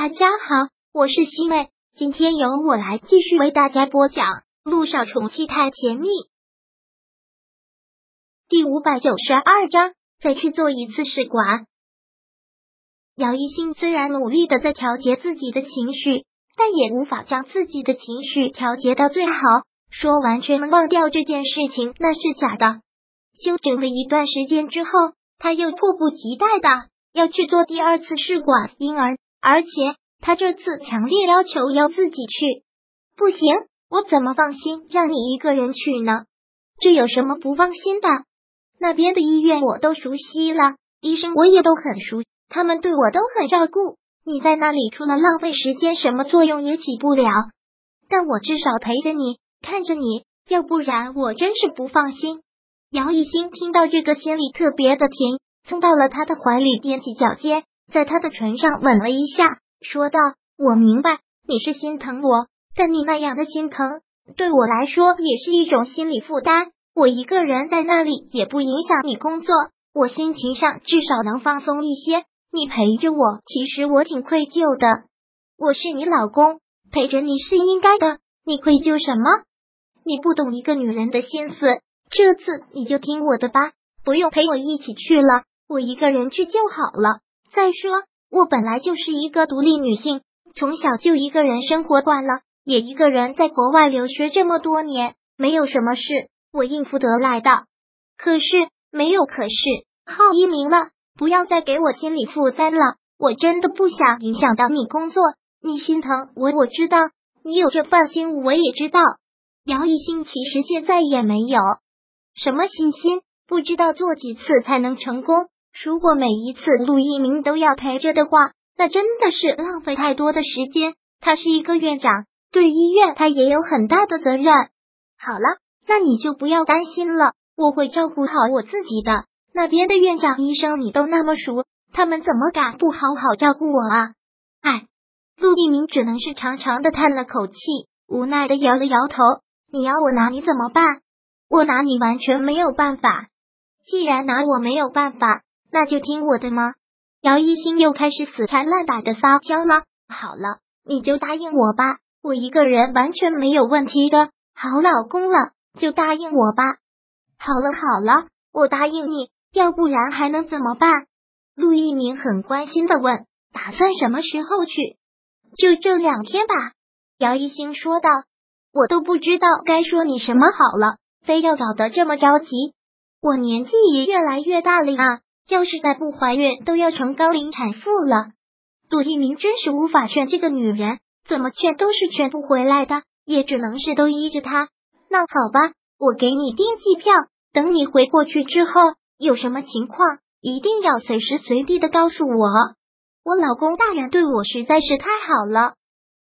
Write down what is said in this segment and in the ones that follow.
大家好，我是西妹，今天由我来继续为大家播讲《路上宠妻太甜蜜》第五百九十二章。再去做一次试管。姚一兴虽然努力的在调节自己的情绪，但也无法将自己的情绪调节到最好。说完全忘掉这件事情，那是假的。休整了一段时间之后，他又迫不及待的要去做第二次试管婴儿，而且他这次强烈要求要自己去。不行，我怎么放心让你一个人去呢？这有什么不放心的？那边的医院我都熟悉了，医生我也都很熟，他们对我都很照顾。你在那里除了浪费时间，什么作用也起不了。但我至少陪着你，看着你，要不然我真是不放心。姚一新听到这个，心里特别的甜，冲到了他的怀里，踮起脚尖，在他的唇上吻了一下，说道：“我明白你是心疼我，但你那样的心疼，对我来说也是一种心理负担。我一个人在那里也不影响你工作，我心情上至少能放松一些。你陪着我，其实我挺愧疚的。我是你老公，陪着你是应该的。你愧疚什么？你不懂一个女人的心思。”这次你就听我的吧，不用陪我一起去了，我一个人去就好了。再说，我本来就是一个独立女性，从小就一个人生活惯了，也一个人在国外留学这么多年，没有什么事，我应付得来的。可是没有可是，浩一鸣了，不要再给我心理负担了，我真的不想影响到你工作，你心疼我，我知道，你有这份心，我也知道。姚一兴其实现在也没有。什么信心？不知道做几次才能成功。如果每一次陆一鸣都要陪着的话，那真的是浪费太多的时间。他是一个院长，对医院他也有很大的责任。好了，那你就不要担心了，我会照顾好我自己的。那边的院长、医生你都那么熟，他们怎么敢不好好照顾我啊？哎，陆一鸣只能是长长的叹了口气，无奈的摇了摇头。你要我拿你怎么办？我拿你完全没有办法，既然拿我没有办法，那就听我的吗？姚一星又开始死缠烂打的撒娇了。好了，你就答应我吧，我一个人完全没有问题的，好老公了，就答应我吧。好了好了，我答应你，要不然还能怎么办？陆一鸣很关心的问：“打算什么时候去？”就这两天吧。姚一星说道：“我都不知道该说你什么好了。”非要搞得这么着急，我年纪也越来越大了啊！要是再不怀孕，都要成高龄产妇了。杜一鸣真是无法劝这个女人，怎么劝都是劝不回来的，也只能是都依着她。那好吧，我给你订机票，等你回过去之后，有什么情况一定要随时随地的告诉我。我老公大人对我实在是太好了，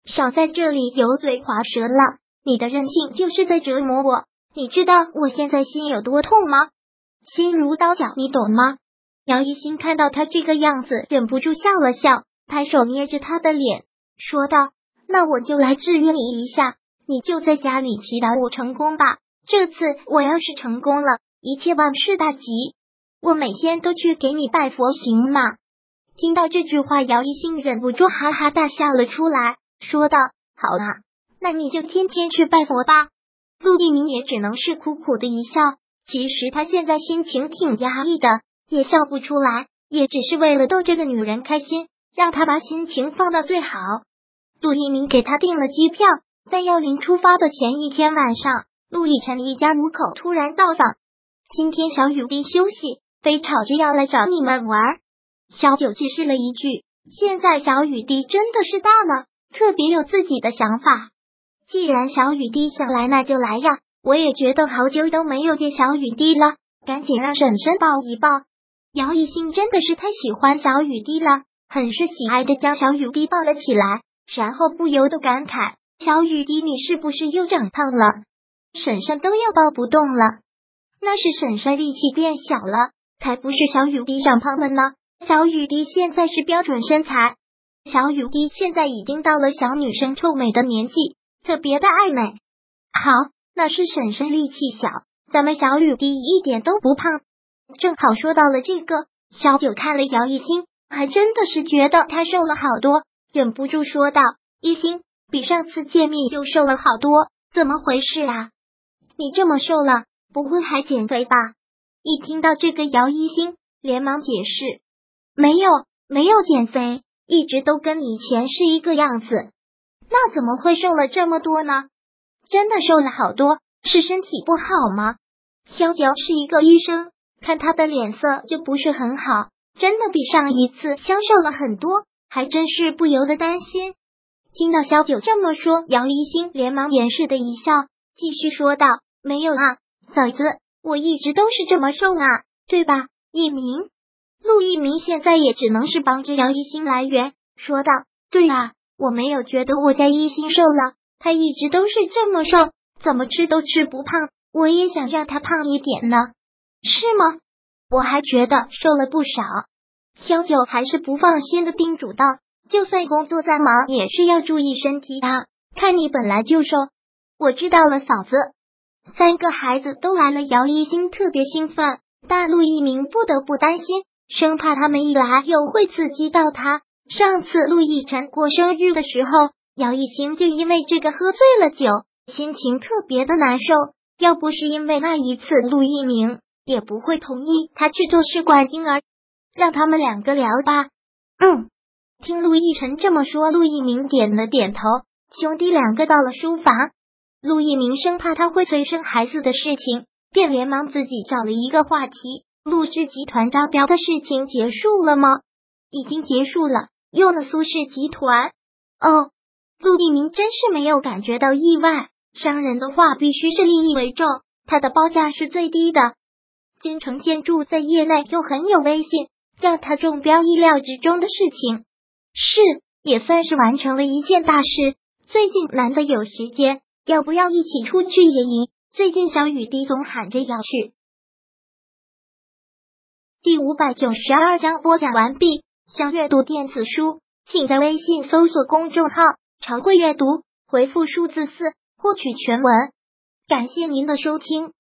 少在这里油嘴滑舌了。你的任性就是在折磨我。你知道我现在心有多痛吗？心如刀绞，你懂吗？姚一新看到他这个样子，忍不住笑了笑，抬手捏着他的脸，说道：“那我就来制约你一下，你就在家里祈祷我成功吧。这次我要是成功了，一切万事大吉，我每天都去给你拜佛，行吗？”听到这句话，姚一新忍不住哈哈大笑了出来，说道：“好啊，那你就天天去拜佛吧。”陆一鸣也只能是苦苦的一笑，其实他现在心情挺压抑的，也笑不出来，也只是为了逗这个女人开心，让她把心情放到最好。陆一鸣给他订了机票，在要临出发的前一天晚上，陆亦辰一家五口突然造访。今天小雨滴休息，非吵着要来找你们玩。小九解释了一句：“现在小雨滴真的是大了，特别有自己的想法。”既然小雨滴想来，那就来呀！我也觉得好久都没有见小雨滴了，赶紧让婶婶抱一抱。姚艺兴真的是太喜欢小雨滴了，很是喜爱的将小雨滴抱了起来，然后不由得感慨：“小雨滴，你是不是又长胖了？婶婶都要抱不动了。”那是婶婶力气变小了，才不是小雨滴长胖了呢。小雨滴现在是标准身材，小雨滴现在已经到了小女生臭美的年纪。特别的爱美，好，那是婶婶力气小，咱们小雨滴一点都不胖。正好说到了这个，小九看了姚一星，还真的是觉得他瘦了好多。忍不住说道：“一心，比上次见面又瘦了好多，怎么回事啊？你这么瘦了，不会还减肥吧？”一听到这个，姚一心连忙解释：“没有，没有减肥，一直都跟以前是一个样子。那怎么会瘦了这么多呢？真的瘦了好多，是身体不好吗？”萧九是一个医生，看他的脸色就不是很好，真的比上一次消瘦了很多，还真是不由得担心。听到萧九这么说，姚一星连忙掩饰的一笑，继续说道：“没有啊，嫂子。”我一直都是这么瘦啊，对吧？一鸣，陆一鸣现在也只能是帮着姚一星来源，说道：“对啊，我没有觉得我家一星瘦了，他一直都是这么瘦，怎么吃都吃不胖。我也想让他胖一点呢，是吗？我还觉得瘦了不少。”萧九还是不放心的叮嘱道：“就算工作再忙，也是要注意身体啊。看你本来就瘦，我知道了，嫂子。”三个孩子都来了，姚一星特别兴奋，但陆一鸣不得不担心，生怕他们一来又会刺激到他。上次陆亦辰过生日的时候，姚一星就因为这个喝醉了酒，心情特别的难受。要不是因为那一次，陆一鸣也不会同意他去做试管婴儿。让他们两个聊吧。嗯，听陆亦辰这么说，陆一鸣点了点头。兄弟两个到了书房。陆一鸣生怕他会催生孩子的事情，便连忙自己找了一个话题。陆氏集团招标的事情结束了吗？已经结束了，用了苏氏集团。哦，陆一鸣真是没有感觉到意外。商人的话必须是利益为重，他的报价是最低的。京城建筑在业内又很有威信，让他中标意料之中的事情，是也算是完成了一件大事。最近难得有时间。要不要一起出去野营？最近小雨滴总喊着要去。第五百九十二章播讲完毕。想阅读电子书，请在微信搜索公众号“常会阅读”，回复数字四获取全文。感谢您的收听。